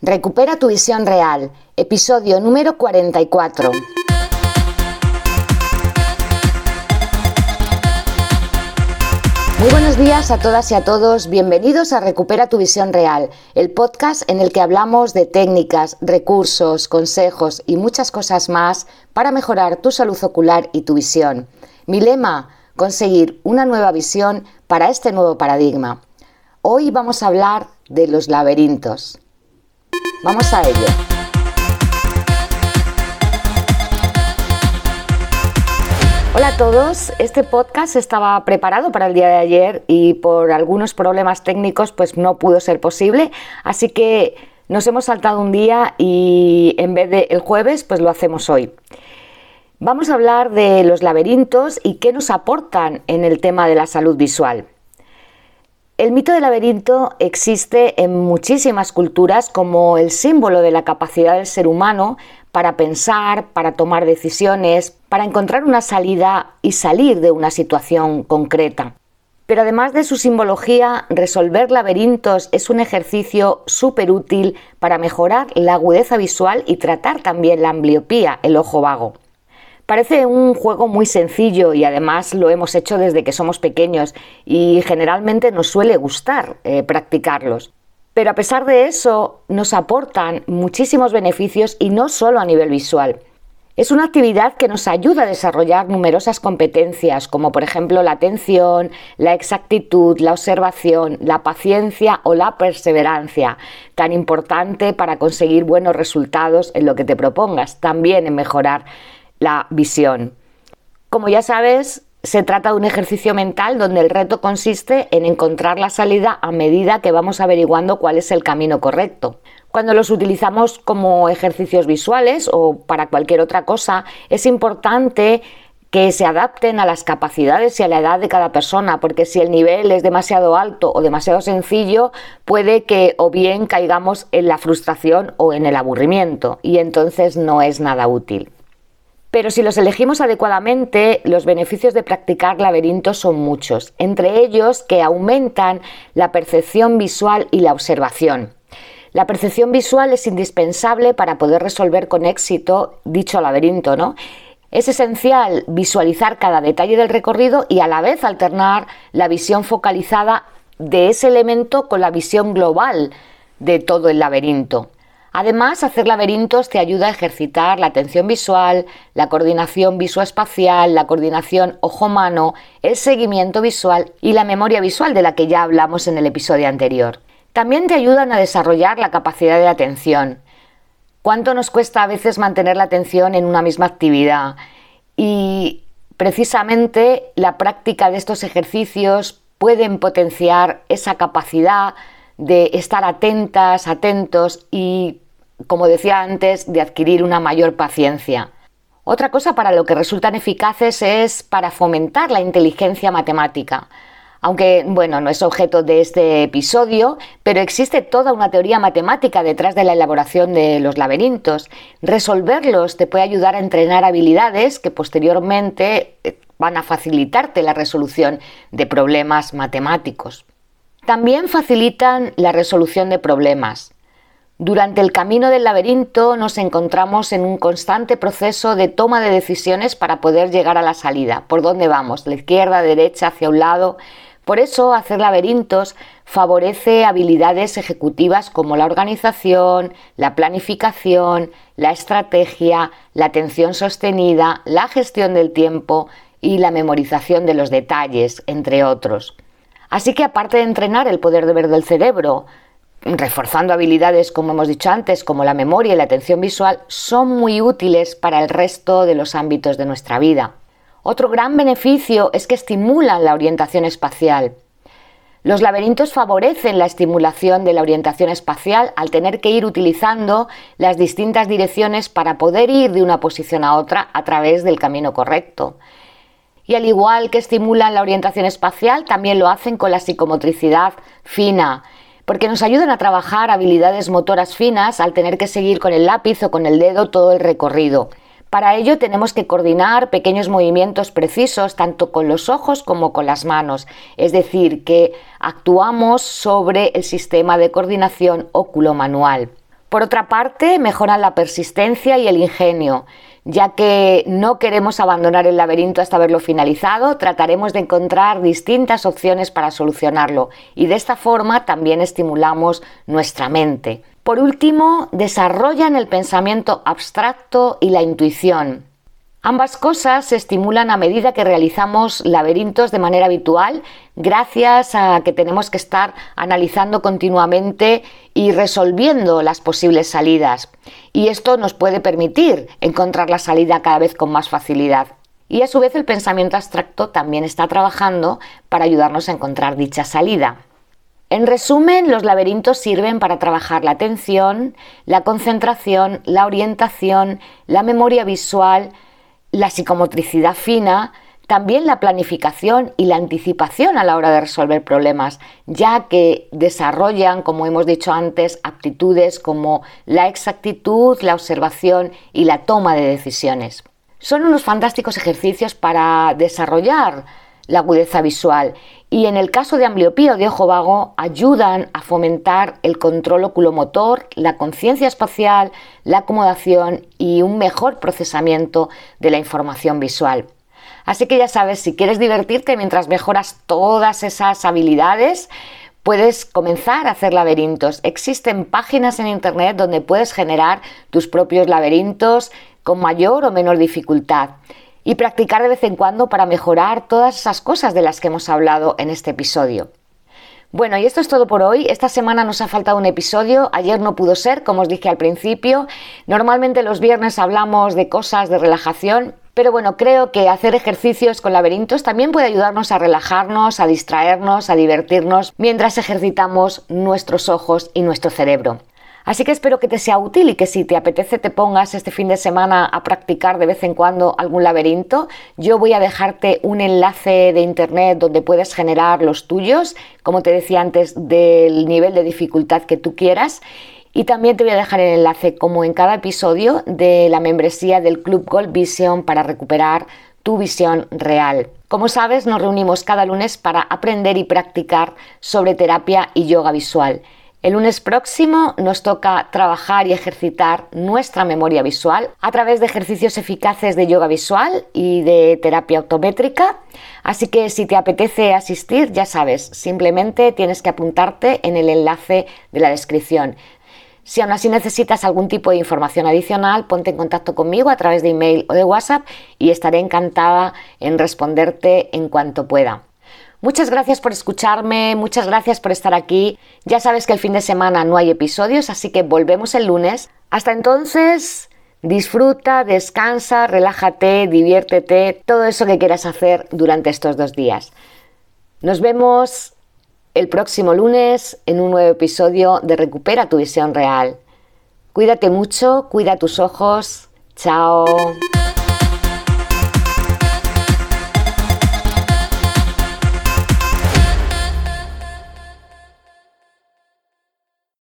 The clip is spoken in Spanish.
Recupera tu visión real, episodio número 44. Muy buenos días a todas y a todos, bienvenidos a Recupera tu visión real, el podcast en el que hablamos de técnicas, recursos, consejos y muchas cosas más para mejorar tu salud ocular y tu visión. Mi lema, conseguir una nueva visión para este nuevo paradigma. Hoy vamos a hablar de los laberintos. Vamos a ello. Hola a todos, este podcast estaba preparado para el día de ayer y por algunos problemas técnicos pues no pudo ser posible, así que nos hemos saltado un día y en vez de el jueves pues lo hacemos hoy. Vamos a hablar de los laberintos y qué nos aportan en el tema de la salud visual. El mito del laberinto existe en muchísimas culturas como el símbolo de la capacidad del ser humano para pensar, para tomar decisiones, para encontrar una salida y salir de una situación concreta. Pero además de su simbología, resolver laberintos es un ejercicio súper útil para mejorar la agudeza visual y tratar también la ambliopía, el ojo vago. Parece un juego muy sencillo y además lo hemos hecho desde que somos pequeños y generalmente nos suele gustar eh, practicarlos. Pero a pesar de eso, nos aportan muchísimos beneficios y no solo a nivel visual. Es una actividad que nos ayuda a desarrollar numerosas competencias, como por ejemplo la atención, la exactitud, la observación, la paciencia o la perseverancia, tan importante para conseguir buenos resultados en lo que te propongas, también en mejorar la visión. Como ya sabes, se trata de un ejercicio mental donde el reto consiste en encontrar la salida a medida que vamos averiguando cuál es el camino correcto. Cuando los utilizamos como ejercicios visuales o para cualquier otra cosa, es importante que se adapten a las capacidades y a la edad de cada persona, porque si el nivel es demasiado alto o demasiado sencillo, puede que o bien caigamos en la frustración o en el aburrimiento, y entonces no es nada útil. Pero si los elegimos adecuadamente, los beneficios de practicar laberintos son muchos, entre ellos que aumentan la percepción visual y la observación. La percepción visual es indispensable para poder resolver con éxito dicho laberinto, ¿no? Es esencial visualizar cada detalle del recorrido y a la vez alternar la visión focalizada de ese elemento con la visión global de todo el laberinto. Además, hacer laberintos te ayuda a ejercitar la atención visual, la coordinación visoespacial, la coordinación ojo-mano, el seguimiento visual y la memoria visual de la que ya hablamos en el episodio anterior. También te ayudan a desarrollar la capacidad de atención. ¿Cuánto nos cuesta a veces mantener la atención en una misma actividad? Y precisamente la práctica de estos ejercicios pueden potenciar esa capacidad de estar atentas, atentos y como decía antes, de adquirir una mayor paciencia. Otra cosa para lo que resultan eficaces es para fomentar la inteligencia matemática. Aunque, bueno, no es objeto de este episodio, pero existe toda una teoría matemática detrás de la elaboración de los laberintos. Resolverlos te puede ayudar a entrenar habilidades que posteriormente eh, van a facilitarte la resolución de problemas matemáticos. También facilitan la resolución de problemas. Durante el camino del laberinto nos encontramos en un constante proceso de toma de decisiones para poder llegar a la salida. ¿Por dónde vamos? ¿La izquierda, derecha, hacia un lado? Por eso hacer laberintos favorece habilidades ejecutivas como la organización, la planificación, la estrategia, la atención sostenida, la gestión del tiempo y la memorización de los detalles, entre otros. Así que aparte de entrenar el poder de ver del cerebro, reforzando habilidades, como hemos dicho antes, como la memoria y la atención visual, son muy útiles para el resto de los ámbitos de nuestra vida. Otro gran beneficio es que estimulan la orientación espacial. Los laberintos favorecen la estimulación de la orientación espacial al tener que ir utilizando las distintas direcciones para poder ir de una posición a otra a través del camino correcto. Y al igual que estimulan la orientación espacial, también lo hacen con la psicomotricidad fina, porque nos ayudan a trabajar habilidades motoras finas al tener que seguir con el lápiz o con el dedo todo el recorrido. Para ello tenemos que coordinar pequeños movimientos precisos tanto con los ojos como con las manos, es decir, que actuamos sobre el sistema de coordinación óculo-manual. Por otra parte, mejoran la persistencia y el ingenio. Ya que no queremos abandonar el laberinto hasta haberlo finalizado, trataremos de encontrar distintas opciones para solucionarlo y de esta forma también estimulamos nuestra mente. Por último, desarrollan el pensamiento abstracto y la intuición. Ambas cosas se estimulan a medida que realizamos laberintos de manera habitual, gracias a que tenemos que estar analizando continuamente y resolviendo las posibles salidas. Y esto nos puede permitir encontrar la salida cada vez con más facilidad. Y a su vez el pensamiento abstracto también está trabajando para ayudarnos a encontrar dicha salida. En resumen, los laberintos sirven para trabajar la atención, la concentración, la orientación, la memoria visual, la psicomotricidad fina, también la planificación y la anticipación a la hora de resolver problemas, ya que desarrollan, como hemos dicho antes, aptitudes como la exactitud, la observación y la toma de decisiones. Son unos fantásticos ejercicios para desarrollar la agudeza visual y en el caso de ambliopía o de ojo vago ayudan a fomentar el control oculomotor, la conciencia espacial, la acomodación y un mejor procesamiento de la información visual. Así que ya sabes, si quieres divertirte mientras mejoras todas esas habilidades, puedes comenzar a hacer laberintos. Existen páginas en Internet donde puedes generar tus propios laberintos con mayor o menor dificultad y practicar de vez en cuando para mejorar todas esas cosas de las que hemos hablado en este episodio. Bueno, y esto es todo por hoy. Esta semana nos ha faltado un episodio. Ayer no pudo ser, como os dije al principio. Normalmente los viernes hablamos de cosas de relajación, pero bueno, creo que hacer ejercicios con laberintos también puede ayudarnos a relajarnos, a distraernos, a divertirnos mientras ejercitamos nuestros ojos y nuestro cerebro. Así que espero que te sea útil y que si te apetece te pongas este fin de semana a practicar de vez en cuando algún laberinto. Yo voy a dejarte un enlace de internet donde puedes generar los tuyos, como te decía antes, del nivel de dificultad que tú quieras. Y también te voy a dejar el enlace, como en cada episodio, de la membresía del Club Gold Vision para recuperar tu visión real. Como sabes, nos reunimos cada lunes para aprender y practicar sobre terapia y yoga visual. El lunes próximo nos toca trabajar y ejercitar nuestra memoria visual a través de ejercicios eficaces de yoga visual y de terapia autométrica. Así que si te apetece asistir, ya sabes, simplemente tienes que apuntarte en el enlace de la descripción. Si aún así necesitas algún tipo de información adicional, ponte en contacto conmigo a través de email o de WhatsApp y estaré encantada en responderte en cuanto pueda. Muchas gracias por escucharme, muchas gracias por estar aquí. Ya sabes que el fin de semana no hay episodios, así que volvemos el lunes. Hasta entonces, disfruta, descansa, relájate, diviértete, todo eso que quieras hacer durante estos dos días. Nos vemos el próximo lunes en un nuevo episodio de Recupera tu visión real. Cuídate mucho, cuida tus ojos. Chao.